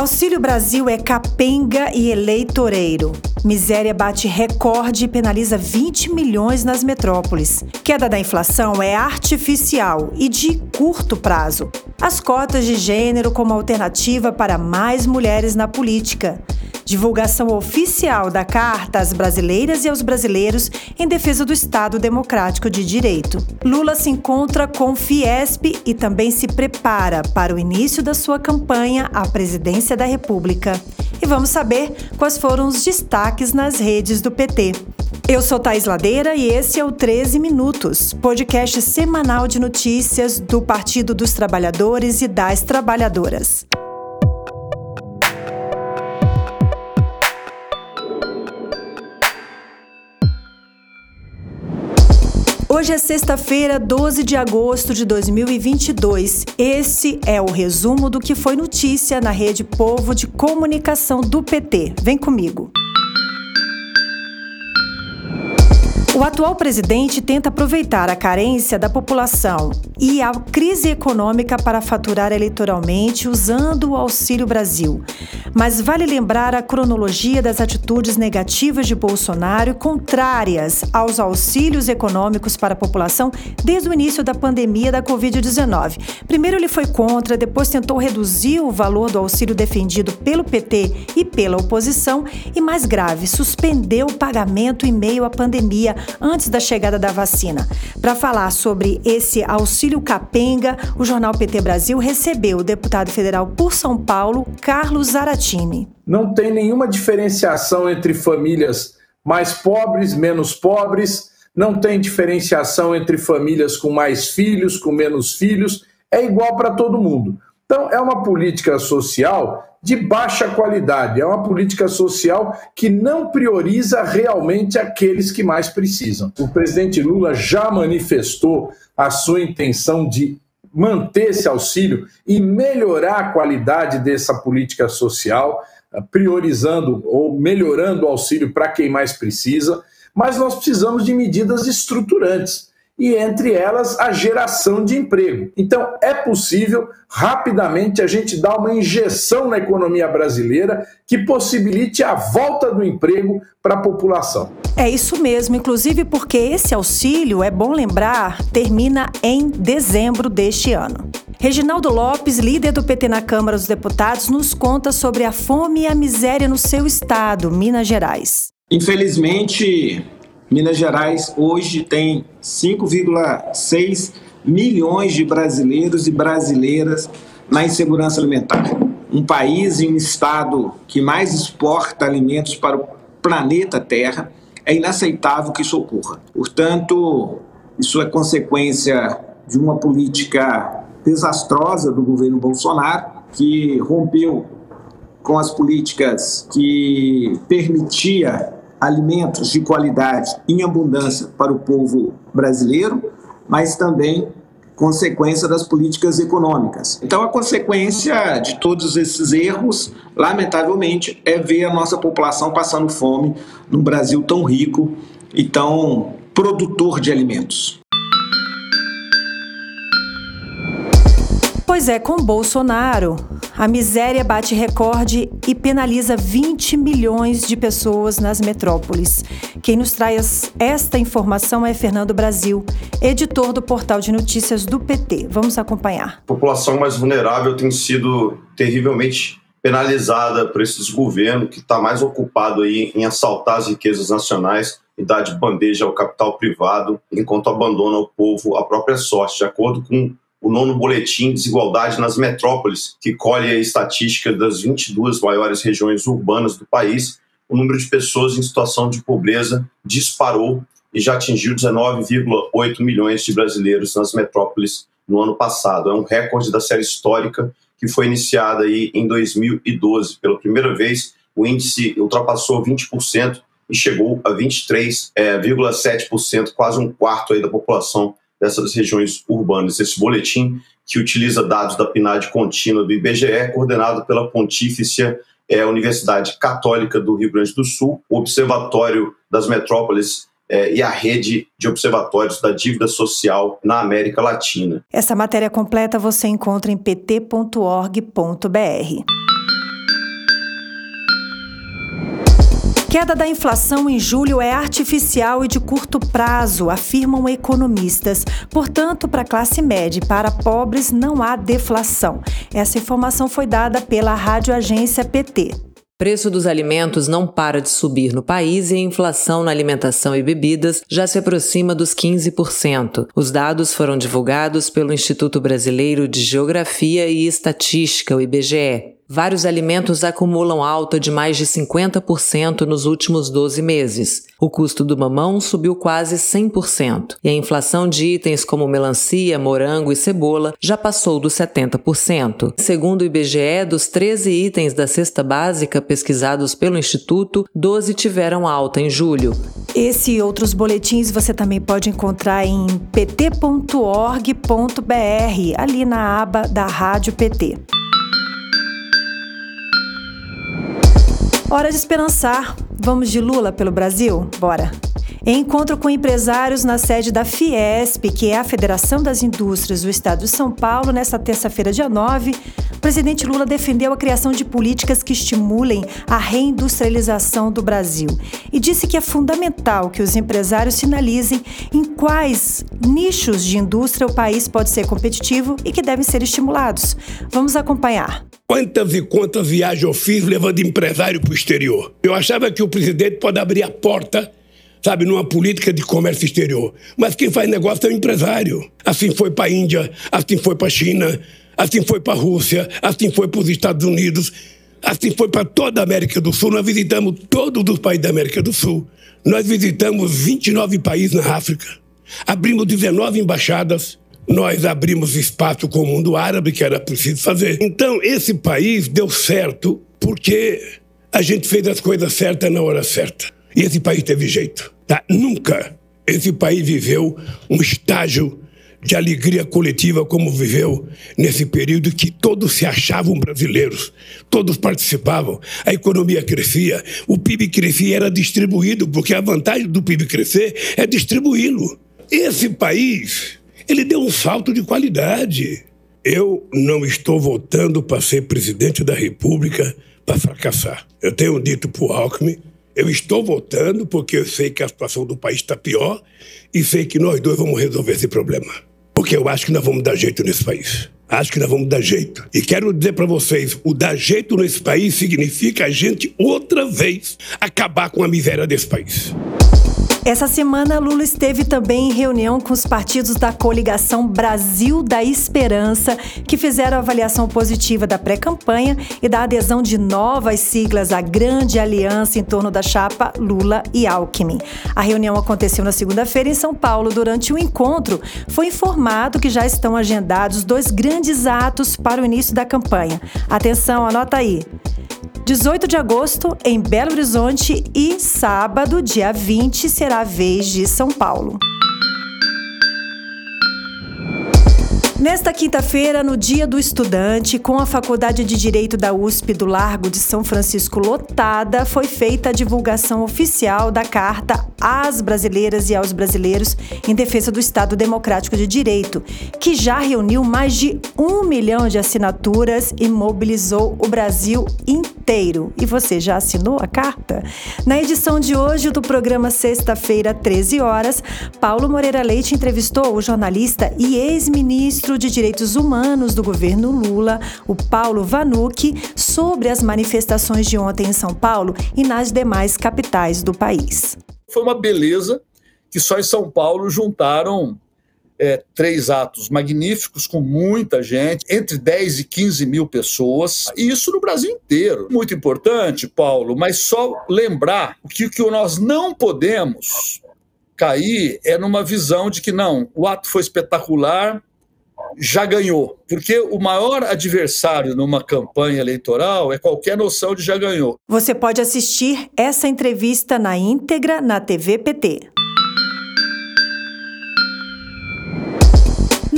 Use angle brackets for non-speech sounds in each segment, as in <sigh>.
Auxílio Brasil é capenga e eleitoreiro. Miséria bate recorde e penaliza 20 milhões nas metrópoles. Queda da inflação é artificial e de curto prazo. As cotas de gênero como alternativa para mais mulheres na política divulgação oficial da Carta às Brasileiras e aos Brasileiros em defesa do Estado Democrático de Direito. Lula se encontra com Fiesp e também se prepara para o início da sua campanha à presidência da República. E vamos saber quais foram os destaques nas redes do PT. Eu sou Thais Ladeira e esse é o 13 Minutos, podcast semanal de notícias do Partido dos Trabalhadores e das Trabalhadoras. Hoje é sexta-feira, 12 de agosto de 2022. Esse é o resumo do que foi notícia na Rede Povo de Comunicação do PT. Vem comigo. O atual presidente tenta aproveitar a carência da população e a crise econômica para faturar eleitoralmente usando o Auxílio Brasil. Mas vale lembrar a cronologia das atitudes negativas de Bolsonaro contrárias aos auxílios econômicos para a população desde o início da pandemia da Covid-19. Primeiro ele foi contra, depois tentou reduzir o valor do auxílio defendido pelo PT e pela oposição e, mais grave, suspendeu o pagamento em meio à pandemia antes da chegada da vacina. Para falar sobre esse auxílio capenga, o jornal PT Brasil recebeu o deputado federal por São Paulo, Carlos Zaratini. Não tem nenhuma diferenciação entre famílias mais pobres, menos pobres, não tem diferenciação entre famílias com mais filhos, com menos filhos, é igual para todo mundo. Então, é uma política social de baixa qualidade. É uma política social que não prioriza realmente aqueles que mais precisam. O presidente Lula já manifestou a sua intenção de manter esse auxílio e melhorar a qualidade dessa política social, priorizando ou melhorando o auxílio para quem mais precisa. Mas nós precisamos de medidas estruturantes e entre elas a geração de emprego. Então, é possível rapidamente a gente dar uma injeção na economia brasileira que possibilite a volta do emprego para a população. É isso mesmo, inclusive porque esse auxílio, é bom lembrar, termina em dezembro deste ano. Reginaldo Lopes, líder do PT na Câmara dos Deputados, nos conta sobre a fome e a miséria no seu estado, Minas Gerais. Infelizmente, Minas Gerais hoje tem 5,6 milhões de brasileiros e brasileiras na insegurança alimentar. Um país e um estado que mais exporta alimentos para o planeta Terra, é inaceitável que isso ocorra. Portanto, isso é consequência de uma política desastrosa do governo Bolsonaro, que rompeu com as políticas que permitia alimentos de qualidade em abundância para o povo brasileiro, mas também consequência das políticas econômicas. Então, a consequência de todos esses erros, lamentavelmente, é ver a nossa população passando fome num Brasil tão rico e tão produtor de alimentos. Pois é, com Bolsonaro, a miséria bate recorde e penaliza 20 milhões de pessoas nas metrópoles. Quem nos traz esta informação é Fernando Brasil, editor do portal de notícias do PT. Vamos acompanhar. A população mais vulnerável tem sido terrivelmente penalizada por esse governo que está mais ocupado aí em assaltar as riquezas nacionais e dar de bandeja ao capital privado, enquanto abandona o povo à própria sorte, de acordo com o nono boletim Desigualdade nas Metrópoles, que colhe a estatística das 22 maiores regiões urbanas do país, o número de pessoas em situação de pobreza disparou e já atingiu 19,8 milhões de brasileiros nas metrópoles no ano passado. É um recorde da série histórica que foi iniciada aí em 2012. Pela primeira vez, o índice ultrapassou 20% e chegou a 23,7%, é, quase um quarto aí da população dessas regiões urbanas. Esse boletim, que utiliza dados da PNAD contínua do IBGE, coordenado pela Pontífice é, Universidade Católica do Rio Grande do Sul, o Observatório das Metrópoles é, e a rede de observatórios da dívida social na América Latina. Essa matéria completa você encontra em pt.org.br. Queda da inflação em julho é artificial e de curto prazo, afirmam economistas. Portanto, para classe média e para pobres não há deflação. Essa informação foi dada pela Rádio Agência PT. Preço dos alimentos não para de subir no país e a inflação na alimentação e bebidas já se aproxima dos 15%. Os dados foram divulgados pelo Instituto Brasileiro de Geografia e Estatística, o IBGE. Vários alimentos acumulam alta de mais de 50% nos últimos 12 meses. O custo do mamão subiu quase 100%, e a inflação de itens como melancia, morango e cebola já passou dos 70%. Segundo o IBGE, dos 13 itens da cesta básica pesquisados pelo Instituto, 12 tiveram alta em julho. Esse e outros boletins você também pode encontrar em pt.org.br, ali na aba da Rádio PT. Hora de esperançar. Vamos de Lula pelo Brasil? Bora! Encontro com empresários na sede da Fiesp, que é a Federação das Indústrias do Estado de São Paulo, nesta terça-feira, dia 9, o presidente Lula defendeu a criação de políticas que estimulem a reindustrialização do Brasil e disse que é fundamental que os empresários sinalizem em quais nichos de indústria o país pode ser competitivo e que devem ser estimulados. Vamos acompanhar. Quantas e quantas viagens eu fiz levando empresário para o exterior? Eu achava que o presidente pode abrir a porta sabe, numa política de comércio exterior. Mas quem faz negócio é o empresário. Assim foi para a Índia, assim foi para a China, assim foi para a Rússia, assim foi para os Estados Unidos, assim foi para toda a América do Sul. Nós visitamos todos os países da América do Sul. Nós visitamos 29 países na África. Abrimos 19 embaixadas. Nós abrimos espaço com o mundo árabe, que era preciso fazer. Então, esse país deu certo porque a gente fez as coisas certas na hora certa. E esse país teve jeito. Tá? Nunca esse país viveu um estágio de alegria coletiva como viveu nesse período que todos se achavam brasileiros, todos participavam, a economia crescia, o PIB crescia era distribuído, porque a vantagem do PIB crescer é distribuí-lo. Esse país, ele deu um salto de qualidade. Eu não estou voltando para ser presidente da República para fracassar. Eu tenho dito para o Alckmin eu estou votando porque eu sei que a situação do país está pior e sei que nós dois vamos resolver esse problema. Porque eu acho que nós vamos dar jeito nesse país. Acho que nós vamos dar jeito. E quero dizer para vocês: o dar jeito nesse país significa a gente outra vez acabar com a miséria desse país. Essa semana, Lula esteve também em reunião com os partidos da coligação Brasil da Esperança, que fizeram avaliação positiva da pré-campanha e da adesão de novas siglas à grande aliança em torno da chapa Lula e Alckmin. A reunião aconteceu na segunda-feira em São Paulo. Durante o encontro, foi informado que já estão agendados dois grandes atos para o início da campanha. Atenção, anota aí. 18 de agosto em Belo Horizonte e sábado, dia 20, será a vez de São Paulo. Nesta quinta-feira, no Dia do Estudante, com a Faculdade de Direito da USP do Largo de São Francisco lotada, foi feita a divulgação oficial da Carta às Brasileiras e aos Brasileiros em Defesa do Estado Democrático de Direito, que já reuniu mais de um milhão de assinaturas e mobilizou o Brasil inteiro. E você já assinou a carta? Na edição de hoje do programa Sexta-feira, 13 horas, Paulo Moreira Leite entrevistou o jornalista e ex-ministro ministro de Direitos Humanos do governo Lula, o Paulo Vanucci, sobre as manifestações de ontem em São Paulo e nas demais capitais do país. Foi uma beleza que só em São Paulo juntaram é, três atos magníficos com muita gente, entre 10 e 15 mil pessoas, e isso no Brasil inteiro. Muito importante, Paulo, mas só lembrar que o que nós não podemos cair é numa visão de que não, o ato foi espetacular, já ganhou. Porque o maior adversário numa campanha eleitoral é qualquer noção de já ganhou. Você pode assistir essa entrevista na íntegra na TV PT.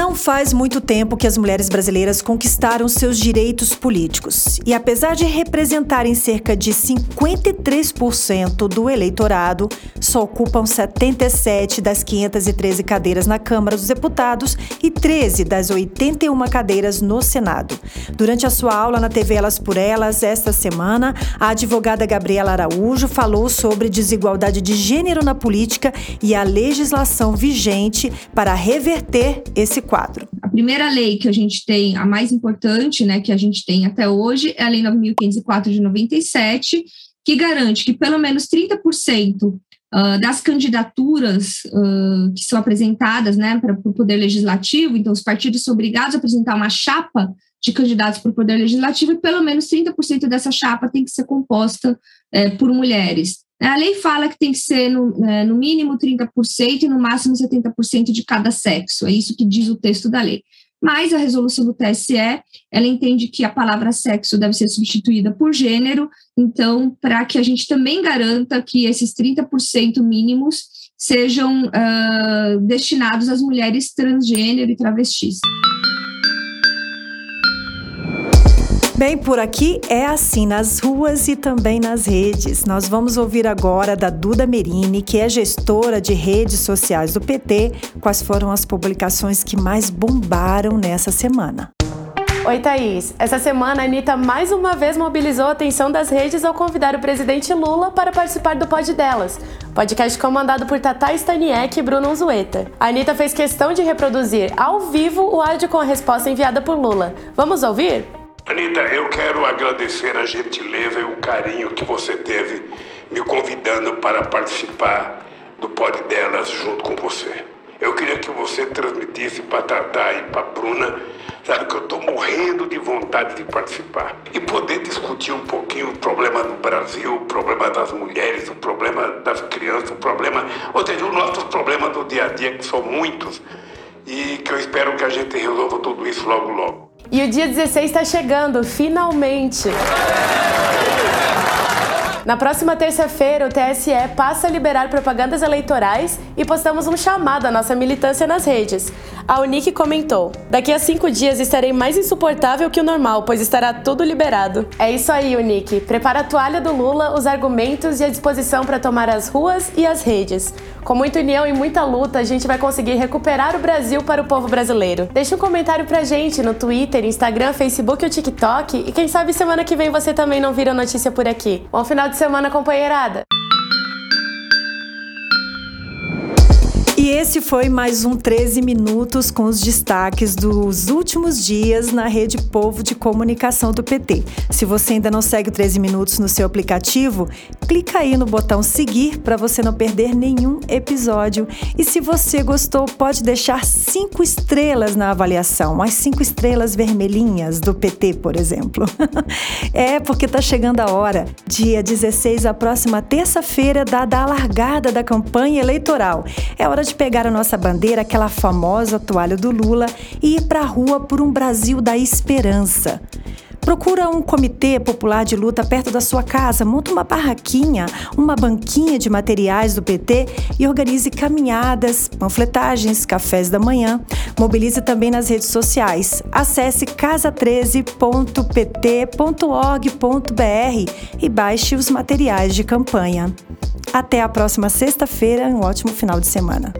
Não faz muito tempo que as mulheres brasileiras conquistaram seus direitos políticos. E apesar de representarem cerca de 53% do eleitorado, só ocupam 77 das 513 cadeiras na Câmara dos Deputados e 13 das 81 cadeiras no Senado. Durante a sua aula na TV Elas por Elas, esta semana, a advogada Gabriela Araújo falou sobre desigualdade de gênero na política e a legislação vigente para reverter esse A primeira lei que a gente tem, a mais importante, né, que a gente tem até hoje, é a Lei 9.504 de 97, que garante que pelo menos 30% Uh, das candidaturas uh, que são apresentadas né, para o Poder Legislativo, então os partidos são obrigados a apresentar uma chapa de candidatos para o Poder Legislativo e pelo menos 30% dessa chapa tem que ser composta uh, por mulheres. A lei fala que tem que ser no, é, no mínimo 30% e no máximo 70% de cada sexo, é isso que diz o texto da lei. Mas a resolução do TSE, ela entende que a palavra sexo deve ser substituída por gênero, então, para que a gente também garanta que esses 30% mínimos sejam uh, destinados às mulheres transgênero e travestis. Bem, por aqui é assim nas ruas e também nas redes. Nós vamos ouvir agora da Duda Merini, que é gestora de redes sociais do PT, quais foram as publicações que mais bombaram nessa semana. Oi, Thaís. Essa semana, a Anitta mais uma vez mobilizou a atenção das redes ao convidar o presidente Lula para participar do Pod Delas, podcast comandado por Tata Staniek e Bruno Zueta. A Anitta fez questão de reproduzir ao vivo o áudio com a resposta enviada por Lula. Vamos ouvir? Anitta, eu quero agradecer a gentileza e o carinho que você teve me convidando para participar do pod delas junto com você. Eu queria que você transmitisse para Tatá e para Bruna, sabe que eu estou morrendo de vontade de participar e poder discutir um pouquinho o problema do Brasil, o problema das mulheres, o problema das crianças, o problema, ou seja, os nossos problemas do dia a dia que são muitos e que eu espero que a gente resolva tudo isso logo logo. E o dia 16 está chegando, finalmente! Na próxima terça-feira, o TSE passa a liberar propagandas eleitorais e postamos um chamado à nossa militância nas redes. A Unique comentou: Daqui a cinco dias estarei mais insuportável que o normal, pois estará tudo liberado. É isso aí, Unique. Prepara a toalha do Lula, os argumentos e a disposição para tomar as ruas e as redes. Com muita união e muita luta, a gente vai conseguir recuperar o Brasil para o povo brasileiro. Deixe um comentário pra gente no Twitter, Instagram, Facebook ou TikTok e quem sabe semana que vem você também não vira notícia por aqui. Bom final de semana, companheirada! Esse foi mais um 13 Minutos com os destaques dos últimos dias na Rede Povo de Comunicação do PT. Se você ainda não segue o 13 Minutos no seu aplicativo, clica aí no botão seguir para você não perder nenhum episódio. E se você gostou, pode deixar cinco estrelas na avaliação, as cinco estrelas vermelhinhas do PT, por exemplo. <laughs> é porque tá chegando a hora. Dia 16, a próxima terça-feira, dada a largada da campanha eleitoral. É hora de pegar a nossa bandeira, aquela famosa toalha do Lula, e ir para a rua por um Brasil da esperança. Procura um comitê popular de luta perto da sua casa, monta uma barraquinha, uma banquinha de materiais do PT e organize caminhadas, panfletagens, cafés da manhã. Mobilize também nas redes sociais. Acesse casa13.pt.org.br e baixe os materiais de campanha. Até a próxima sexta-feira, um ótimo final de semana.